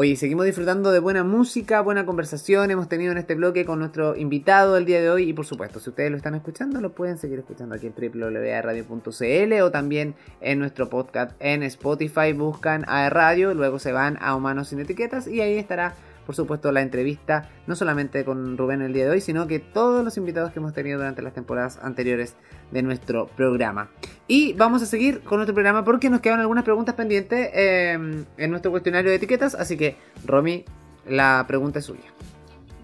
Oye, seguimos disfrutando de buena música, buena conversación. Hemos tenido en este bloque con nuestro invitado el día de hoy. Y por supuesto, si ustedes lo están escuchando, lo pueden seguir escuchando aquí en www.radio.cl o también en nuestro podcast en Spotify. Buscan a Radio, luego se van a Humanos sin Etiquetas y ahí estará por supuesto, la entrevista, no solamente con Rubén el día de hoy, sino que todos los invitados que hemos tenido durante las temporadas anteriores de nuestro programa. Y vamos a seguir con nuestro programa porque nos quedan algunas preguntas pendientes em, en nuestro cuestionario de etiquetas, así que, Romy, la pregunta es suya.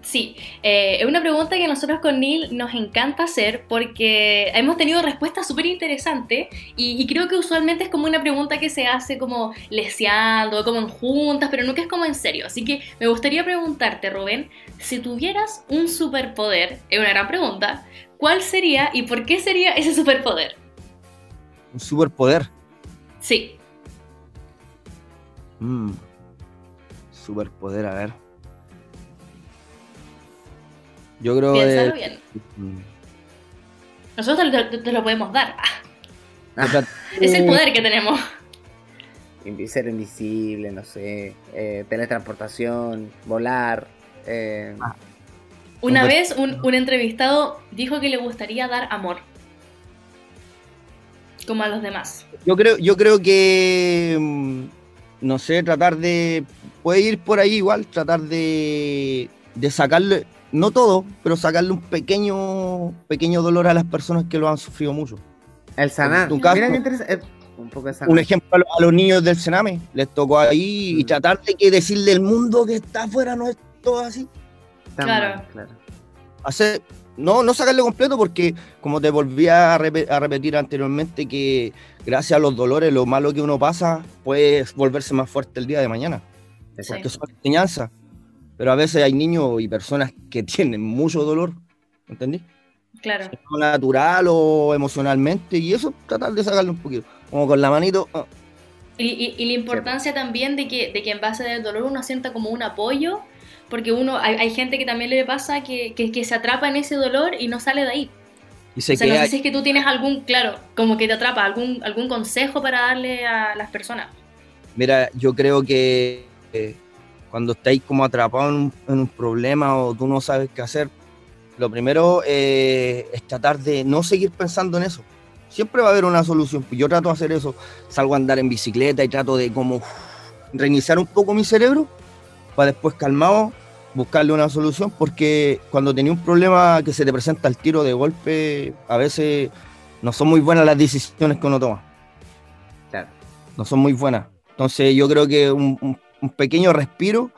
Sí, eh, es una pregunta que nosotros con Neil nos encanta hacer porque hemos tenido respuestas súper interesantes y, creo que usualmente es como una pregunta que se hace como leseando, como en juntas, pero nunca es como en serio. Así que me gustaría preguntarte, Rubén, si tuvieras un superpoder, es una gran pregunta, ¿cuál sería y por qué sería ese superpoder? ¿Un superpoder? Sí. Mm. Superpoder, a ver. Yo creo que. bien. Nosotros te, lo podemos dar. Ah. es el poder que tenemos. Ser invisible, no sé, eh, teletransportación, volar. Eh. Ah. Una vez un, entrevistado dijo que le gustaría dar amor. Como a los demás. Yo creo, yo creo que, mm, no sé, tratar de, puede ir por ahí igual, tratar de, de sacarle, no todo, pero sacarle un pequeño, pequeño dolor a las personas que lo han sufrido mucho. El sanar. Mira eh, un, poco un, ejemplo a, los niños del Sename, les tocó ahí y mm. tratar de que decirle al mundo que está afuera no es todo así. Claro. claro. Hacer, no, no sacarle completo porque, como te volví a, repetir anteriormente, que gracias a los dolores, lo malo que uno pasa, puede volverse más fuerte el día de mañana. Porque son enseñanzas. Pero a veces hay niños y personas que tienen mucho dolor, ¿entendí? Claro. Natural o emocionalmente, y eso tratar de sacarlo un poquito, como con la manito. Ah. Y, la importancia también de que, de que en base del dolor uno sienta como un apoyo, porque uno hay, gente que también le pasa que, que, se atrapa en ese dolor y no sale de ahí. Y se o sea, no sé si es que tú tienes algún, claro, como que te atrapa, algún, algún consejo para darle a las personas. Mira, yo creo que eh, cuando estáis como atrapados en un, problema o tú no sabes qué hacer, lo primero eh, es tratar de no seguir pensando en eso. Siempre va a haber una solución. Yo trato de hacer eso. Salgo a andar en bicicleta y trato de como reiniciar un poco mi cerebro para después calmado buscarle una solución porque cuando tenía un problema que se te presenta al tiro de golpe, a veces no son muy buenas las decisiones que uno toma. Claro. No son muy buenas. Entonces yo creo que un, un pequeño respiro,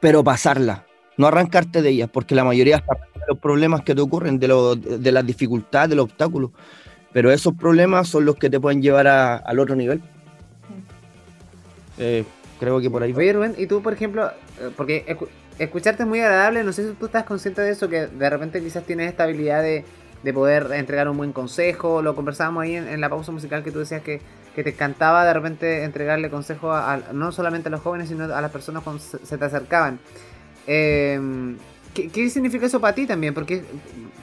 pero pasarla, no arrancarte de ellas, porque la mayoría de los problemas que te ocurren, de, de las dificultades, de los obstáculos, pero esos problemas son los que te pueden llevar al otro nivel. Eh, creo que por ahí. Oye, Rubén, y tú, por ejemplo, eh, porque escucharte es muy agradable, no sé si tú estás consciente de eso, que de repente quizás tienes esta habilidad de, poder entregar un buen consejo, lo conversábamos ahí en, la pausa musical que tú decías que que te encantaba de repente entregarle consejos a, no solamente a los jóvenes, sino a las personas cuando se te acercaban. Em, ¿qué, significa eso para ti también? Porque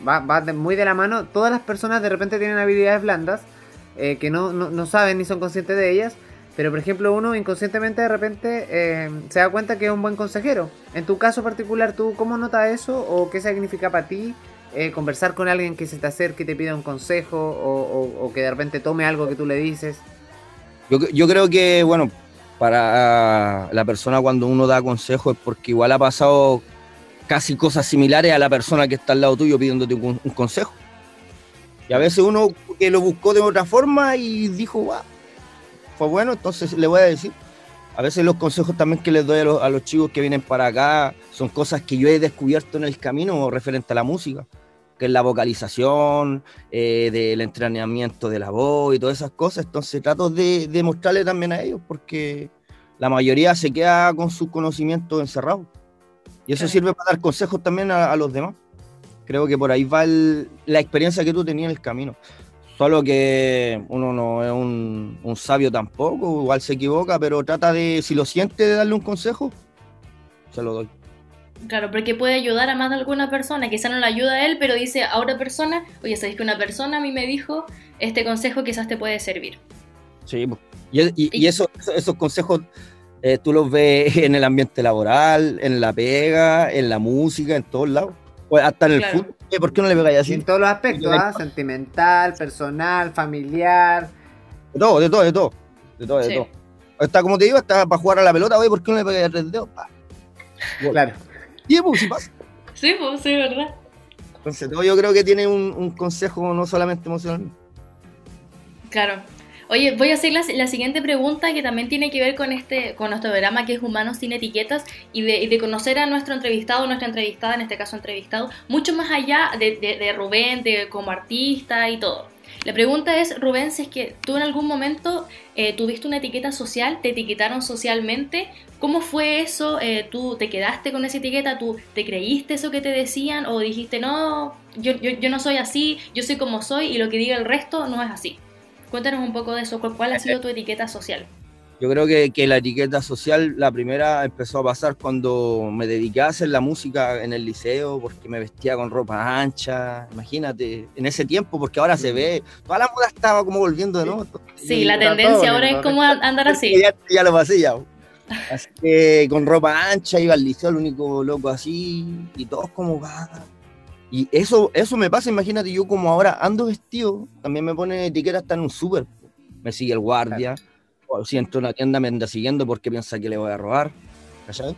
va, muy de la mano. Todas las personas de repente tienen habilidades blandas eh, que no, no, saben ni son conscientes de ellas. Pero por ejemplo uno inconscientemente de repente em, se da cuenta que es un buen consejero. En tu caso particular, ¿tú cómo notas eso? ¿O qué significa para ti eh, conversar con alguien que se te acerque y te pida un consejo? O, o que de repente tome algo que tú le dices? Yo, creo que, bueno, para la persona cuando uno da consejo es porque igual ha pasado casi cosas similares a la persona que está al lado tuyo pidiéndote un, consejo. Y a veces uno que lo buscó de otra forma y dijo, va, fue bueno, entonces le voy a decir. A veces los consejos también que les doy a los chicos que vienen para acá son cosas que yo he descubierto en el camino referente a la música que es la vocalización, eh, del entrenamiento de la voz y todas esas cosas. Entonces trato de, de mostrarle también a ellos porque la mayoría se queda con sus conocimientos encerrados. Y eso sirve para dar consejos también a, los demás. Creo que por ahí va la experiencia que tú tenías en el camino. Solo que uno no es un, un, sabio tampoco, igual se equivoca, pero trata de, si lo siente, de darle un consejo, se lo doy. Claro, porque puede ayudar a más de alguna persona, quizá no le ayuda a él, pero dice a otra persona, oye, sabéis que una persona a mí me dijo, este consejo quizás te puede servir. Sí, y, y, esos consejos Eh, tú los ves en el ambiente laboral, en la pega, en la música, en todos lados. Hasta en el Claro. fútbol. Eh, ¿Por qué no le pegáis así? En todos los aspectos, ¿ah? Sentimental, personal, familiar. De todo, de todo, de todo. De todo, de Sí. todo. Está como te digo, está para jugar a la pelota, oye, ¿por qué no le pegáis tres dedos? Claro. Y si pasa. Sí, pues sí, ¿verdad? Entonces, todo yo creo que tiene un, un consejo no solamente emocional. Claro. Oye, voy a hacer la, la siguiente pregunta que también tiene que ver con este, con nuestro programa que es Humanos sin Etiquetas y de, y de conocer a nuestro entrevistado, nuestra entrevistada, en este caso entrevistado, mucho más allá de, de- de Rubén, de como artista y todo. La pregunta es, Rubén, es que tú en algún momento eh, tuviste una etiqueta social, te etiquetaron socialmente, ¿cómo fue eso? Eh, ¿Tú te quedaste con esa etiqueta? ¿Tú te creíste eso que te decían? ¿O dijiste, no, yo, yo, yo no soy así, yo soy como soy y lo que diga el resto no es así? Cuéntanos un poco de eso, ¿cuál, cuál ha sido tu etiqueta social? Yo creo que, que la etiqueta social, la primera empezó a pasar cuando me dediqué a hacer la música en el liceo, porque me vestía con ropa ancha, imagínate, en ese tiempo, porque ahora se ve, toda la moda estaba como volviendo de nuevo. Sí, la todo tendencia ahora es como andar así. Ya, ya lo pasé ya. Así que con ropa ancha iba al liceo, el único loco así, y todos como va. Y eso, eso me pasa, imagínate, yo como ahora ando vestido, también me pone etiqueta hasta en un súper. Me sigue el guardia, o si entro a una tienda me anda siguiendo porque piensa que le voy a robar. ¿cachai?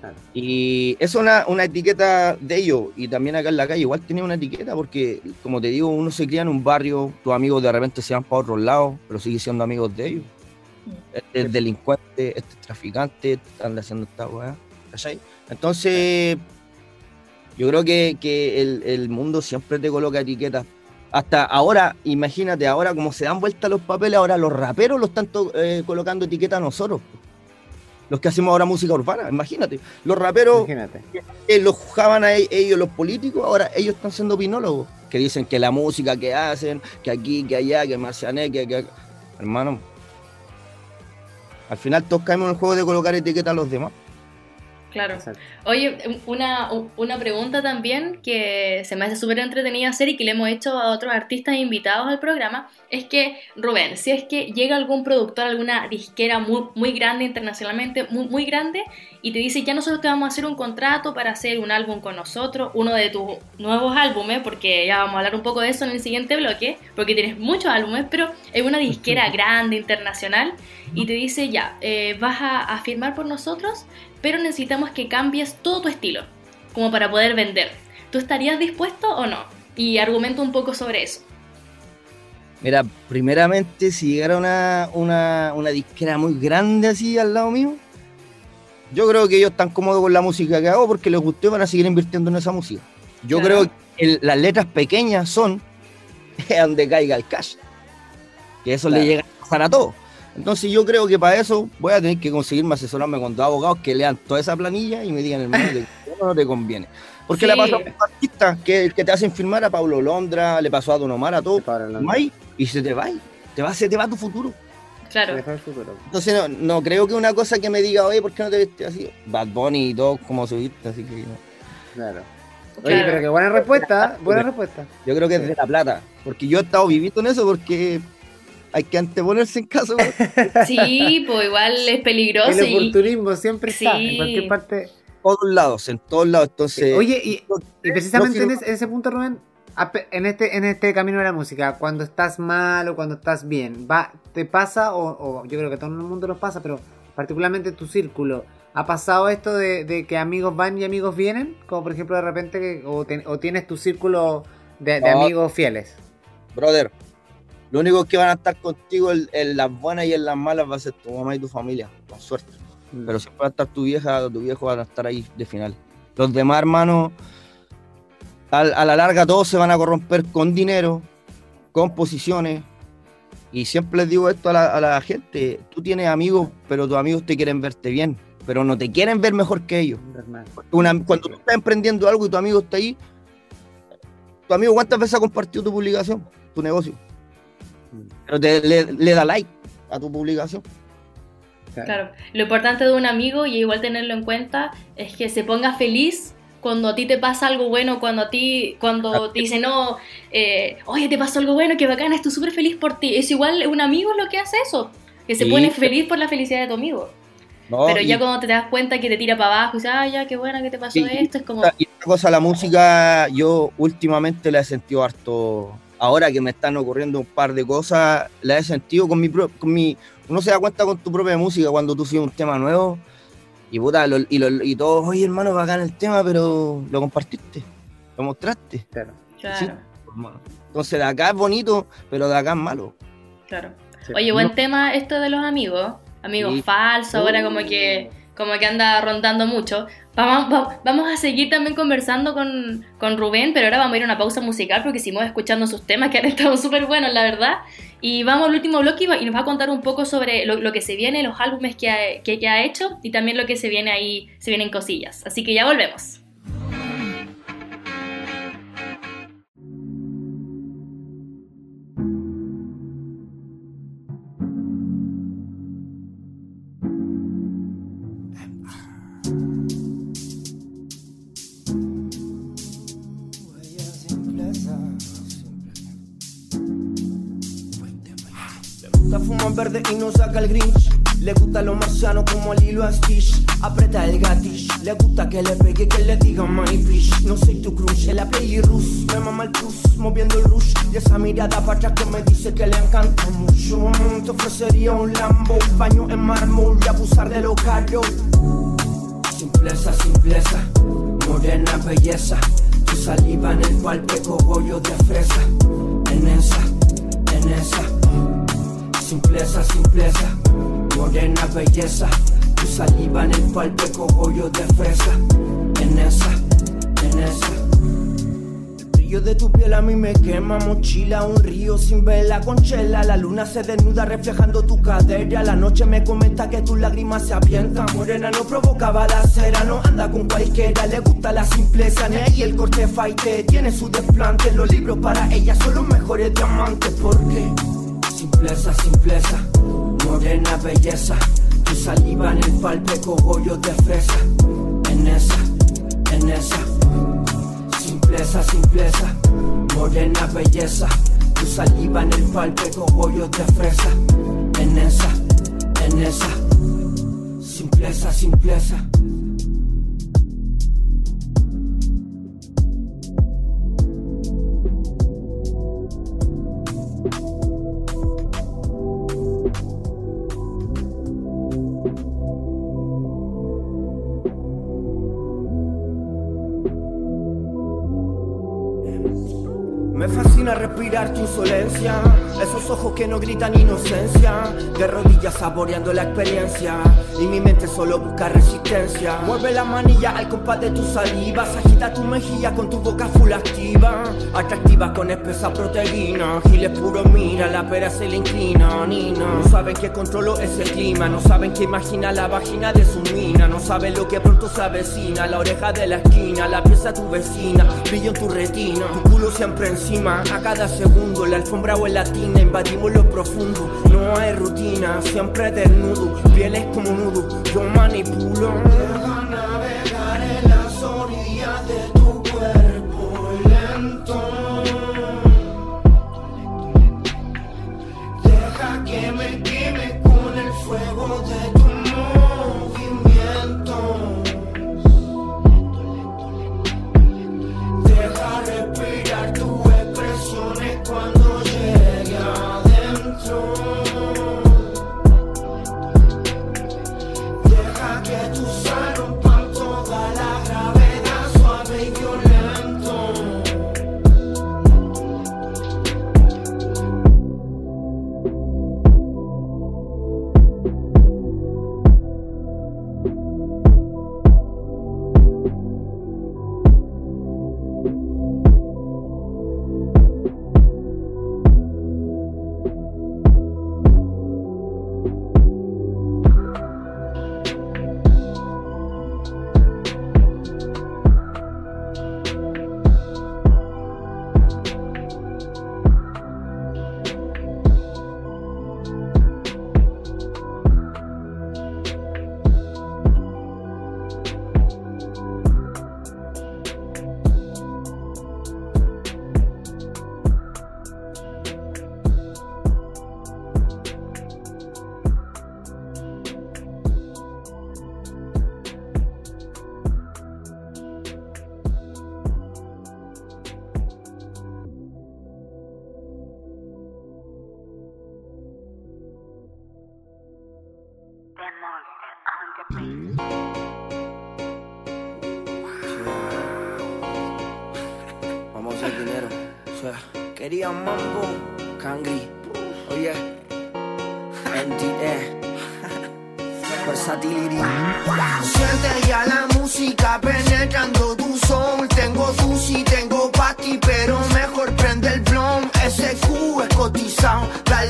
Claro. Y es una, una etiqueta de ellos, y también acá en la calle igual tenía una etiqueta porque, como te digo, uno se cría en un barrio, tus amigos de repente se van para otros lados, pero sigue siendo amigos de ellos. Este es delincuente, este es traficante, este anda haciendo esta weá, ¿cachai? Entonces, yo creo que, que el, el mundo siempre te coloca etiquetas. Hasta ahora, imagínate, ahora como se dan vuelta los papeles, ahora los raperos lo están eh, colocando etiquetas a nosotros. Los que hacemos ahora música urbana, imagínate. Los raperos Imagínate. eh, los juzgaban a e- ellos los políticos, ahora ellos están siendo opinólogos, que dicen que la música que hacen, que aquí, que allá, que Marciané, que, que hermano. Al final todos caemos en el juego de colocar etiqueta a los demás. Claro. Exacto. Oye, una, una pregunta también que se me hace súper entretenida hacer y que le hemos hecho a otros artistas invitados al programa es que, Rubén, si es que llega algún productor, alguna disquera muy, muy grande internacionalmente, muy, muy grande, y te dice, ya nosotros te vamos a hacer un contrato para hacer un álbum con nosotros, uno de tus nuevos álbumes, porque ya vamos a hablar un poco de eso en el siguiente bloque, porque tienes muchos álbumes, pero es una disquera grande, internacional, y te dice, ya, eh, vas a, a firmar por nosotros, pero necesitamos que cambies todo tu estilo, como para poder vender. ¿Tú estarías dispuesto o no? Y argumento un poco sobre eso. Mira, primeramente, si llegara una, una, una disquera muy grande así al lado mío, yo creo que ellos están cómodos con la música que hago porque les gustó y van a seguir invirtiendo en esa música. Yo Claro. creo que el- las letras pequeñas son donde caiga el cash. Que eso Claro. le llega a pasar a todos. Entonces yo creo que para eso voy a tener que conseguirme asesorarme con dos abogados que lean toda esa planilla y me digan, hermano, qué no te conviene. Porque le Sí. pasa a muchos artistas que, que te hacen firmar a Pablo Londra, le pasó a Don Omar, a firmáis y se te va, te va, se te va tu futuro. Claro. Entonces no, no creo que una cosa que me diga, oye, ¿por qué no te vestes así? Bad Bunny y todo, como subiste, así que no. Claro. Oye, Claro. pero qué buena respuesta, buena respuesta. Yo creo que es de la plata, porque yo he estado viviendo en eso porque hay que anteponerse en caso. Sí, pues igual es peligroso. El y- oportunismo siempre está, Sí. en cualquier parte. todos lados, en todos lados. Entonces, Oye, y, y precisamente no en, ese, en ese punto, Rubén, en este, en este camino de la música, cuando estás mal o cuando estás bien, va, ¿te pasa? O, o yo creo que a todo el mundo nos pasa, pero particularmente tu círculo, ¿ha pasado esto de, de que amigos van y amigos vienen? Como por ejemplo de repente, que, o, ten- o tienes tu círculo de, de No. amigos fieles. brother, lo único que van a estar contigo en, en las buenas y en las malas va a ser tu mamá y tu familia, con suerte. Mm. Pero siempre va a estar tu vieja o tu viejo van a estar ahí de final. Los demás, hermanos, a la larga todos se van a corromper con dinero, con posiciones. Y siempre les digo esto a la, a la gente, tú tienes amigos, pero tus amigos te quieren verte bien, pero no te quieren ver mejor que ellos. Una- cuando tú estás emprendiendo algo y tu amigo está ahí, tu amigo cuántas veces ha compartido tu publicación, tu negocio. Pero te, le, le da like a tu publicación. Claro, lo importante de un amigo y igual tenerlo en cuenta es que se ponga feliz cuando a ti te pasa algo bueno, cuando a ti, cuando te dice no, eh, oye, te pasó algo bueno, que bacana, estoy súper feliz por ti. Es igual, un amigo es lo que hace eso, que se Sí. pone feliz por la felicidad de tu amigo. pero ya cuando te das cuenta que te tira para abajo y dices, ah, ya, qué buena que te pasó esto, es como... Y otra cosa, la música, yo últimamente la he sentido harto, ahora que me están ocurriendo un par de cosas, la he sentido con mi, con mi uno se da cuenta con tu propia música cuando tú sigues un tema nuevo y puta, y, lo, y todos, oye hermano, bacán el tema, pero lo compartiste, lo mostraste. Claro. Entonces de acá es bonito, pero de acá es malo. Claro. Oye, buen tema esto de los amigos amigos falsos, ahora como que, como que anda rondando mucho. Vamos, vamos a seguir también conversando con, con, Rubén, pero ahora vamos a ir a una pausa musical porque seguimos escuchando sus temas que han estado súper buenos, la verdad. Y vamos al último bloque y nos va a contar un poco sobre lo, que se viene, los álbumes que ha, que, que ha hecho y también lo que se viene ahí, se vienen cosillas. Así que ya volvemos. Y no saca el grinch. Le gusta lo marciano como al hilo a Stitch. Aprieta el gatish. Le gusta que le pegue, que le diga my bitch. No soy tu crush, la play. Me mama el plus, moviendo el rush. Y esa mirada para atrás que me dice que le encanta mucho. Te ofrecería un Lambo, baño en mármol y abusar de lo caro. Simpleza, simpleza, morena belleza. Tu saliva en el palpe, cogollo de fresa. En esa, en esa Simpleza, simpleza, morena belleza. Tu saliva en el palpe cogollo de fresa. En esa, en esa. El de tu piel a mí me quema, mochila, un río sin vela con chela. La luna se desnuda reflejando tu cadera. La noche me comenta que tus lágrimas se avientan. Morena no provoca balacera, no anda con cualquiera. Le gusta la simpleza, y el corte fight tiene su desplante. Los libros para ella son los mejores diamantes. ¿Por qué? Simpleza, simpleza, morena belleza. Tu saliva en el palpe, cogollo de fresa. En esa, en esa. Simpleza, simpleza, morena belleza. Tu saliva en el palpe, cogollo de fresa. En esa, en esa. Simpleza, simpleza. Ojos que no gritan inocencia. De rodillas saboreando la experiencia. Y mi mente solo busca resistencia. Mueve la manilla al compás de tus salivas. Agita tu mejilla con tu boca full activa. Atractiva con espesa proteína. Giles puro, mira, la pera se le inclina. Nina. No saben que controlo ese clima. No saben que imagina la vagina de su mina. No saben lo que pronto se avecina. La oreja de la esquina, la pieza tu vecina. Brillo en tu retina. Tu siempre encima. A cada segundo, la alfombra o la tina, invadimos lo profundo. No hay rutina, siempre desnudo, pieles como nudo, yo manipulo.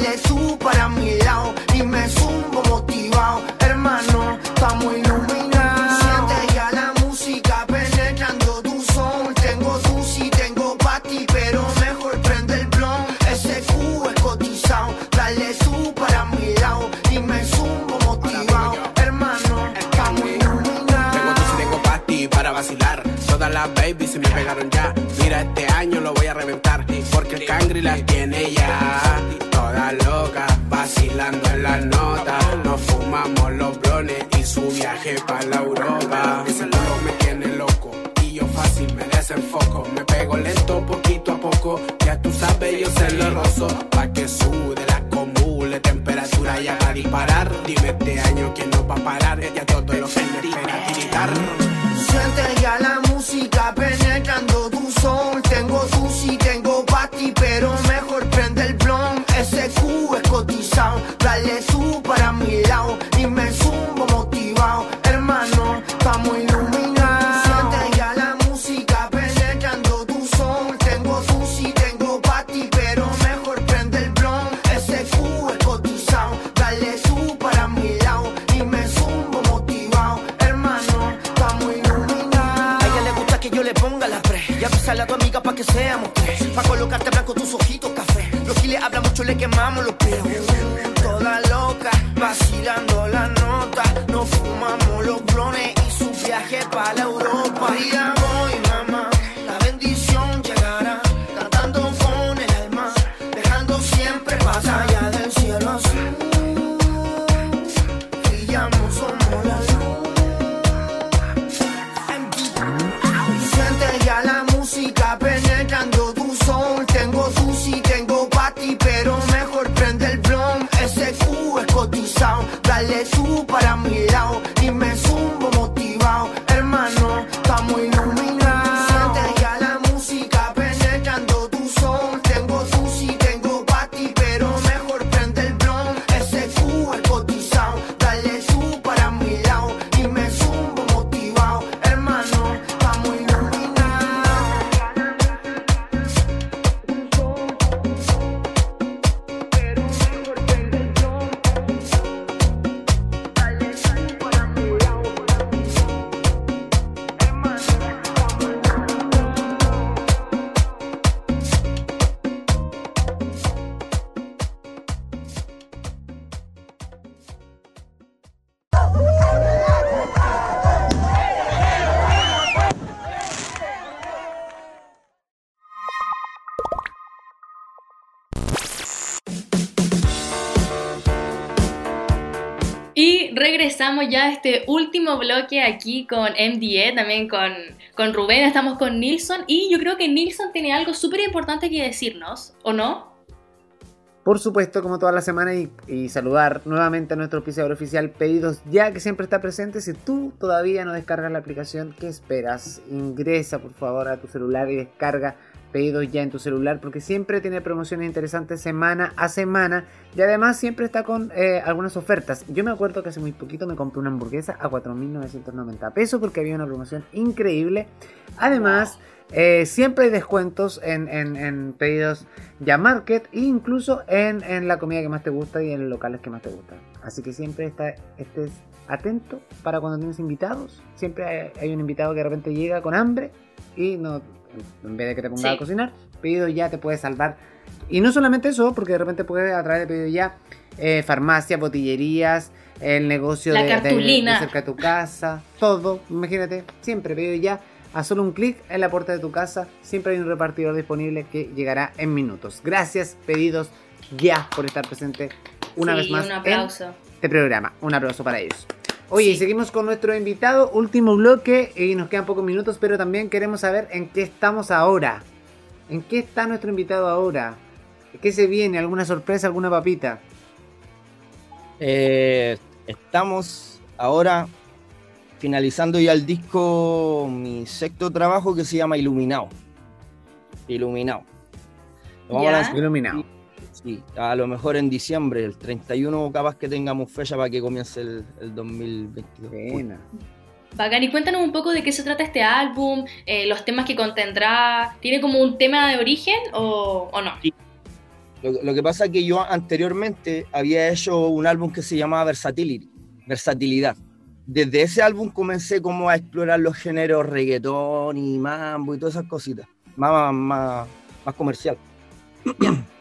Let you sé lo. Pa' que sude la comule temperatura ya va a disparar. Dime este Y regresamos ya a este último bloque aquí con MDE, también con, con Rubén, estamos con Nilsson y yo creo que Nilsson tiene algo súper importante que decirnos, ¿o no? Por supuesto, como toda la semana, y, y saludar nuevamente a nuestro auspiciador oficial Pedidos Ya, que siempre está presente. Si tú todavía no descargas la aplicación, ¿qué esperas? Ingresa por favor a tu celular y descarga Pedidos Ya en tu celular, porque siempre tiene promociones interesantes semana a semana. Y además siempre está con eh, algunas ofertas. Yo me acuerdo que hace muy poquito me compré una hamburguesa a 4.990 pesos porque había una promoción increíble. Además... Eh, siempre hay descuentos en, en- en pedidos ya market e incluso en, en la comida que más te gusta y en los locales que más te gustan. Así que siempre está, estés atento para cuando tienes invitados. Siempre hay, hay un invitado que de repente llega con hambre y no en vez de que te pongas Sí. a cocinar, pedido ya te puede salvar. Y no solamente eso, porque de repente puedes a través de pedido ya eh, farmacias, botillerías, el negocio La de, de- de cartulina. cerca de tu casa, todo. Imagínate, siempre pedido ya. A solo un clic en la puerta de tu casa, siempre hay un repartidor disponible que llegará en minutos. Gracias, pedidos ya por estar presente una Sí, vez más un en aplauso. este programa. Un aplauso para ellos. Oye, Sí. seguimos con nuestro invitado, último bloque, y nos quedan pocos minutos, pero también queremos saber en qué estamos ahora. ¿En qué está nuestro invitado ahora? ¿Qué se viene? ¿Alguna sorpresa? ¿Alguna papita? Eh, estamos ahora finalizando ya el disco, mi sexto trabajo que se llama Iluminado. Iluminado. Lo vamos a Ya. lanzar, Iluminado. Sí, a lo mejor en diciembre, el 31 capaz que tengamos fecha para que comience el, el 2022. Buena. Bacán, y cuéntanos un poco de qué se trata este álbum, eh, los temas que contendrá. ¿Tiene como un tema de origen o, o no? Lo, lo que pasa es que yo anteriormente había hecho un álbum que se llamaba Versatility, Versatilidad. Desde ese álbum comencé como a explorar los géneros reggaetón y mambo y todas esas cositas, más, más, más comercial.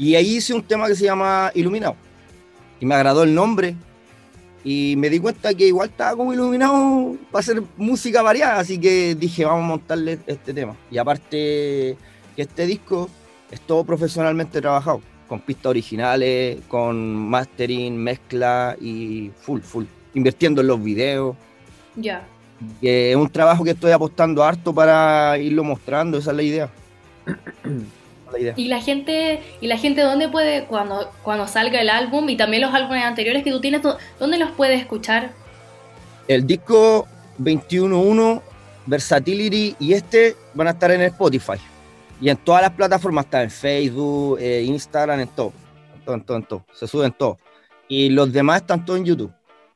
y ahí hice un tema que se llama Iluminado. Y me agradó el nombre. Y me di cuenta que igual estaba como iluminado para hacer música variada, así que dije, vamos a montarle este tema. Y aparte que este disco es todo profesionalmente trabajado, con pistas originales, con mastering, mezcla y full, full, invirtiendo en los videos. Ya. Que es un trabajo que estoy apostando harto para irlo mostrando, esa es la idea. la idea. ¿Y la gente, y la gente dónde puede, cuando, cuando salga el álbum y también los álbumes anteriores que tú tienes, dó- dónde los puede escuchar? El disco 21.1, Versatility y este van a estar en Spotify. Y en todas las plataformas, está en Facebook, eh, Instagram, en todo. En todo, en todo, en todo. Se suben todos. Y los demás están todos en YouTube.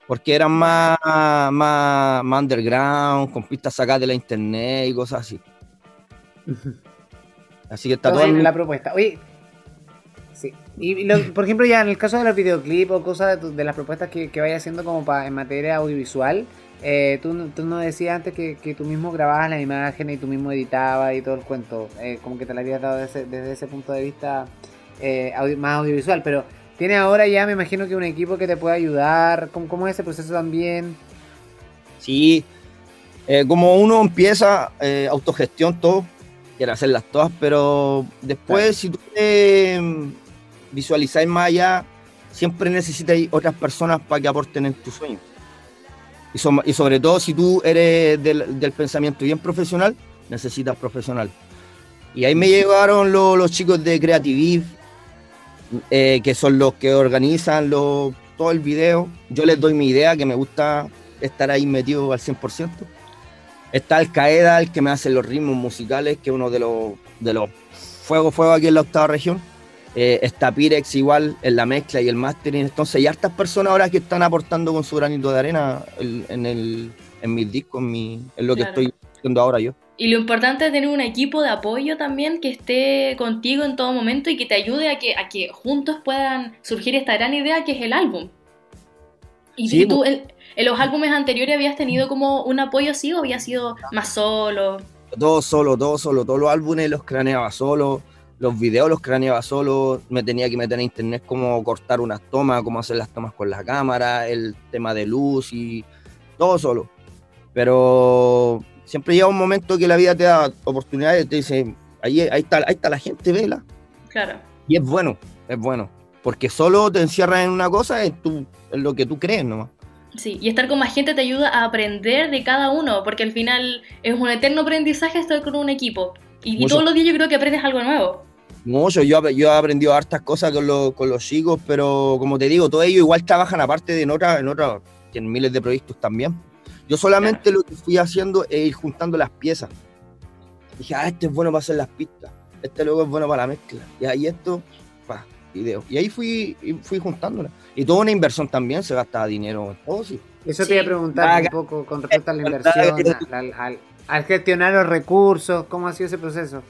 Porque eran más, más, más underground, con pistas sacadas de la internet y cosas así. Así que está todo en la propuesta. Oye, sí. Y lo- por ejemplo, ya en el caso de los videoclips o cosas de, las propuestas que, que vayas haciendo como para en materia audiovisual, eh, tú, tú nos decías antes que, que tú mismo grababas las imágenes y tú mismo editabas y todo el cuento. eh, como que te la habías dado desde, desde ese punto de vista eh, audio- más audiovisual. Pero tienes ahora ya, me imagino que un equipo que te pueda ayudar. ¿Cómo, cómo es ese proceso también? Sí, como uno empieza autogestión todo, quiere hacerlas todas, pero después Claro. si tú eh, visualizáis más allá, siempre necesitas otras personas para que aporten en tu sueño. Y, so- y sobre todo si tú eres del, del pensamiento bien profesional, necesitas profesional. Y ahí me llegaron lo- los chicos de Creative eh, que son los que organizan lo- todo el video. Yo les doy mi idea, que me gusta estar ahí metido al 100%. Está Al Qaeda, el que me hace los ritmos musicales, que es uno de los, de los fuego, fuego aquí en la octava región. Eh, está Pirex igual en la mezcla y el mastering. Entonces hay hartas personas ahora que están aportando con su granito de arena en, en el, en mis discos, en, mi, en lo que estoy haciendo ahora yo. Y lo importante es tener un equipo de apoyo también que esté contigo en todo momento y que te ayude a que, a que juntos puedan surgir esta gran idea que es el álbum. ¿Y, Sí, tú en, en los álbumes anteriores habías tenido como un apoyo así o habías sido más solo? Todo solo, todo solo, todos los álbumes los craneaba solo, los videos los craneaba solo, me tenía que meter en internet cómo cortar unas tomas, cómo hacer las tomas con la cámara, el tema de luz y todo solo. Pero siempre llega un momento que la vida te da oportunidades, te dice, ahí, ahí, está, ahí está la gente, vela. Claro. Y es bueno, es bueno, porque solo te encierras en una cosa, en, tu, en lo que tú crees nomás. Sí, y estar con más gente te ayuda a aprender de cada uno, porque al final es un eterno aprendizaje estar con un equipo. Y, y todos los días yo creo que aprendes algo nuevo. Mucho, yo, yo he aprendido hartas cosas con, los- con los chicos, pero como te digo, todos ellos igual trabajan aparte de en otras, en tienen miles de proyectos también. Yo solamente lo que fui haciendo es ir juntando las piezas. Dije, ah, este es bueno para hacer las pistas, este luego es bueno para la mezcla, y ahí esto, pa, video. Y ahí fui, fui juntándolas. Y toda una inversión también, se gastaba dinero en todo, sí. Eso Sí. te iba a preguntar un poco con respecto a la inversión, al, al- al gestionar los recursos, ¿cómo ha sido ese proceso?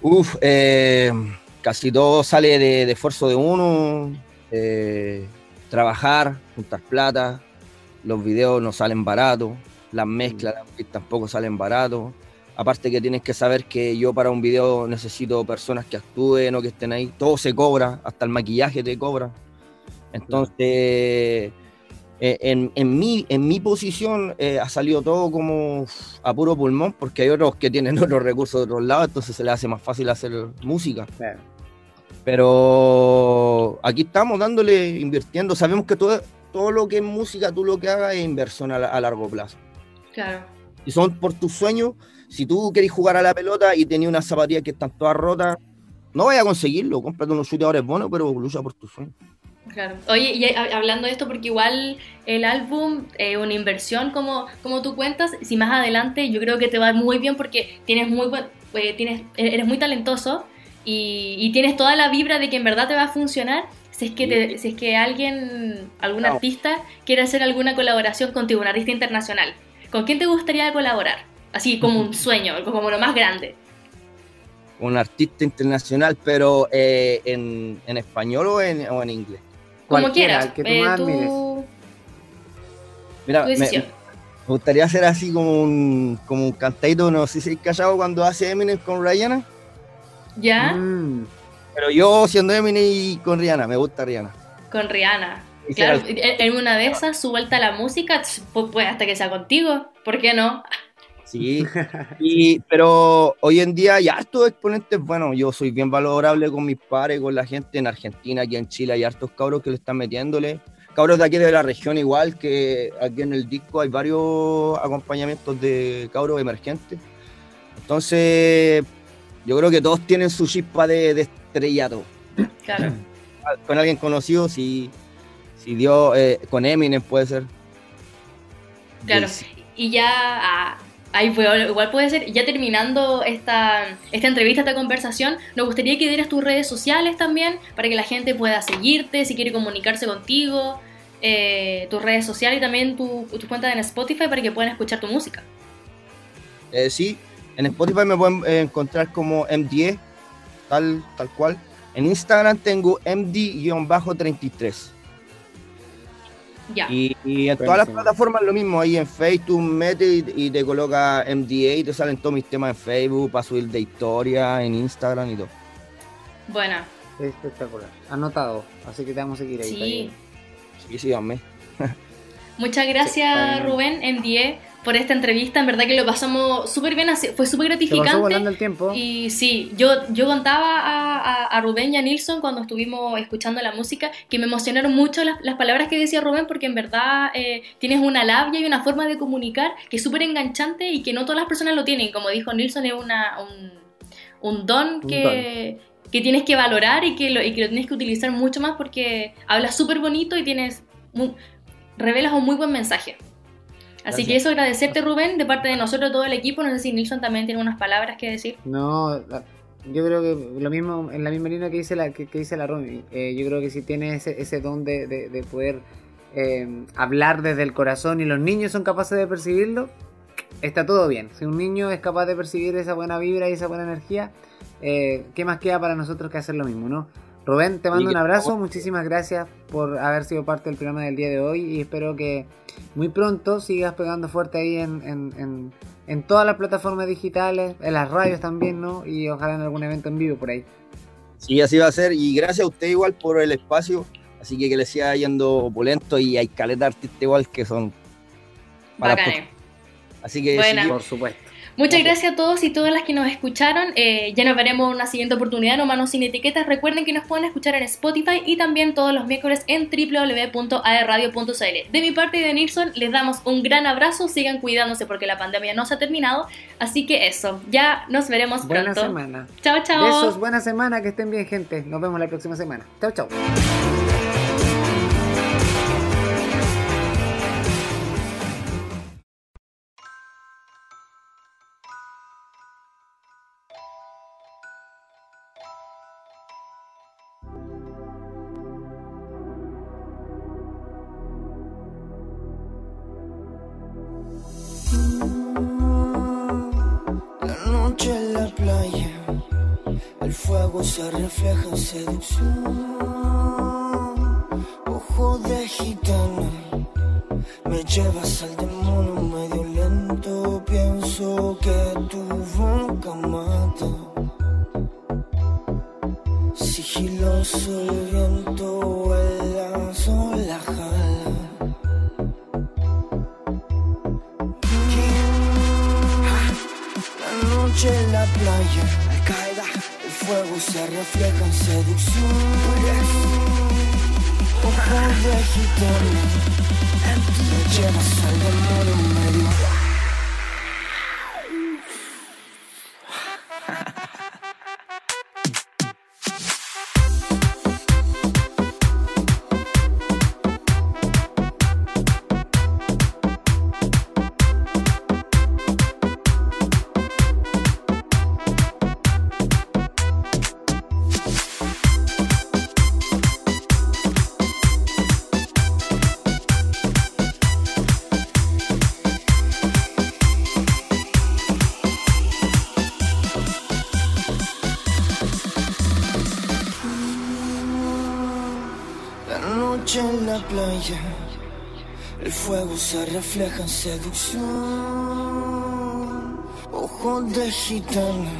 Uf, eh, casi todo sale de, de esfuerzo de uno, eh, trabajar, juntar plata, los videos no salen baratos, las mezclas las pistas tampoco salen baratos. Aparte que tienes que saber que yo para un video necesito personas que actúen o que estén ahí, todo se cobra, hasta el maquillaje te cobra. Entonces, eh, en, en, mi, en mi posición eh, ha salido todo como a puro pulmón, porque hay otros que tienen otros recursos de otros lados, entonces se les hace más fácil hacer música. Claro. Pero aquí estamos dándole, invirtiendo. Sabemos que todo, todo lo que es música, tú lo que hagas es inversión a largo plazo. Claro. Y son por tus sueños. Si tú querés jugar a la pelota y tenías unas zapatillas que están todas rotas, no vayas a conseguirlo. Cómprate unos chuteadores buenos, pero lucha por tus sueños. Claro. Oye, y hablando de esto, porque igual el álbum es una inversión, como, como tú cuentas, si más adelante yo creo que te va muy bien porque tienes muy eh, tienes, eres muy talentoso y, tienes toda la vibra de que en verdad te va a funcionar. Si es que, si es que alguien, algún artista quiere hacer alguna colaboración contigo, un artista internacional, ¿con quién te gustaría colaborar? Así como un sueño, como lo más grande un artista internacional, pero eh, en, en, español o en, o en inglés. Como quieras. que tú eh, más Mira, me, gustaría hacer así como un, como un cantadito, no sé si es callado cuando hace Eminem con Rihanna. ¿Ya? Mm. Pero yo siendo Eminem y con Rihanna, me gusta Rihanna. Con Rihanna. Claro, en una de esas, su vuelta a la música, pues, hasta que sea contigo, ¿por qué no? Sí, y, pero hoy en día hay hartos exponentes, bueno, yo soy bien valorable con mis pares, con la gente en Argentina, aquí en Chile hay hartos cabros que le están metiéndole, cabros de aquí de la región igual, que aquí en el disco hay varios acompañamientos de cabros emergentes. Entonces, yo creo que todos tienen su chispa de, de estrellato. Claro. Con alguien conocido, si, si dio, eh, con Eminem puede ser. Claro, y ya... Ah, Ahí igual puede ser, ya terminando esta, esta entrevista, esta conversación, nos gustaría que dieras tus redes sociales también para que la gente pueda seguirte, si quiere comunicarse contigo, eh, tus redes sociales y también tu, tu, cuenta en Spotify para que puedan escuchar tu música. Eh, sí, en Spotify me pueden eh, encontrar como MD, tal, tal cual. En Instagram tengo MD-33. Y, en todas las plataformas lo mismo, ahí en Facebook mete y, te coloca MDA y te salen todos mis temas en Facebook para subir de historia, en Instagram y todo. Buena. Espectacular. Anotado, así que te vamos a seguir ahí. Sí, sí, síganme. Muchas gracias Rubén, MDA por esta entrevista. En verdad que lo pasamos súper bien, fue súper gratificante. volando el tiempo. Y sí, yo, yo contaba a, a, Rubén y a Nilsson cuando estuvimos escuchando la música que me emocionaron mucho las, las palabras que decía Rubén porque en verdad eh, tienes una labia y una forma de comunicar que es súper enganchante y que no todas las personas lo tienen. Como dijo Nilsson, es una, un, un don que... que tienes que valorar y que, lo, y que lo tienes que utilizar mucho más porque hablas súper bonito y tienes revelas un muy buen mensaje. Así que eso agradecerte Rubén, de parte de nosotros, todo el equipo. No sé si Nilsson también tiene unas palabras que decir. No, yo creo que lo mismo, en la misma línea que dice la, que, dice la Rumi, eh, yo creo que si tiene ese, ese don de, de, poder eh, hablar desde el corazón y los niños son capaces de percibirlo, está todo bien. Si un niño es capaz de percibir esa buena vibra y esa buena energía, eh, ¿qué más queda para nosotros que hacer lo mismo, no? Rubén, te mando un abrazo, muchísimas gracias por haber sido parte del programa del día de hoy y espero que muy pronto sigas pegando fuerte ahí en, todas las plataformas digitales, en las radios también, ¿no? Y ojalá en algún evento en vivo por ahí. Sí, así va a ser. Y gracias a usted igual por el espacio, así que que le siga yendo opulento y hay caleta artistas igual que son... Así que sí, por supuesto. Muchas gracias a todos y todas las que nos escucharon. Eh, ya nos veremos en una siguiente oportunidad, no manos sin etiquetas. Recuerden que nos pueden escuchar en Spotify y también todos los miércoles en www.aerradio.cl. De mi parte y de Nilsson, les damos un gran abrazo. Sigan cuidándose porque la pandemia no se ha terminado. Así que eso, ya nos veremos buena pronto. Buena semana. Chao, chao. Besos, buena semana, que estén bien, gente. Nos vemos la próxima semana. Chao, chao. Se refleja seducción. Ojo de gitano, me llevas al demonio medio lento. Pienso que tu boca mata. Sigiloso refleja en seducción. Ojos de gitana, me llevas al demonio medio. Se refleja en seducción. Ojos de gitana,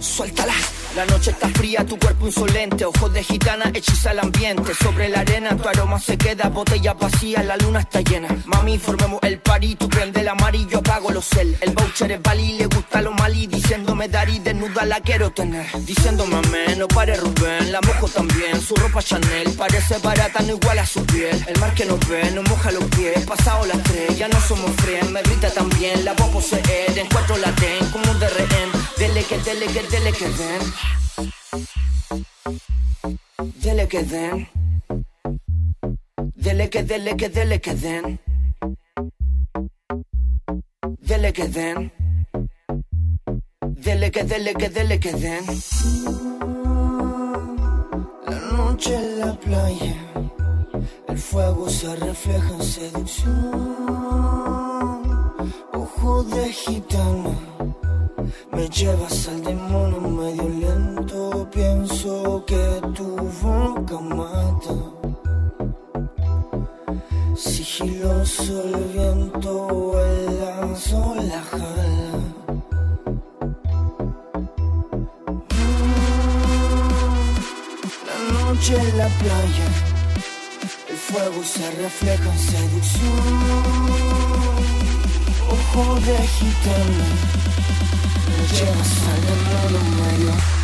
suéltala. La noche está fría, tu cuerpo insolente, ojos de gitana hechiza el ambiente. Sobre la arena tu aroma se queda, botella vacía, la luna está llena. Mami, formemos el party, tú prende el amarillo, apago los cel. El voucher es Bali, le gusta lo mali, diciéndome Dari, desnuda la quiero tener. Diciéndome amén, no pare Rubén, la mojo también, su ropa Chanel, parece barata, no igual a su piel. El mar que nos ve, nos moja los pies, pasado las tres, ya no somos friends, me grita también, la voy a poseer, en cuatro la ten, como un de rehén. Dele que, dele que, dele que den. Dele que den. Dele que, dele que, dele que den. Dele que den. Dele que, dele que, dele que den. La noche en la playa, el fuego se refleja en seducción. Ojo de gitana, me llevas al demonio medio lento. Pienso que tu boca mata. Sigiloso el viento, el lazo la jala. La noche en la playa, el fuego se refleja en seducción. Ojo de gitana, me llevas al demonio medio.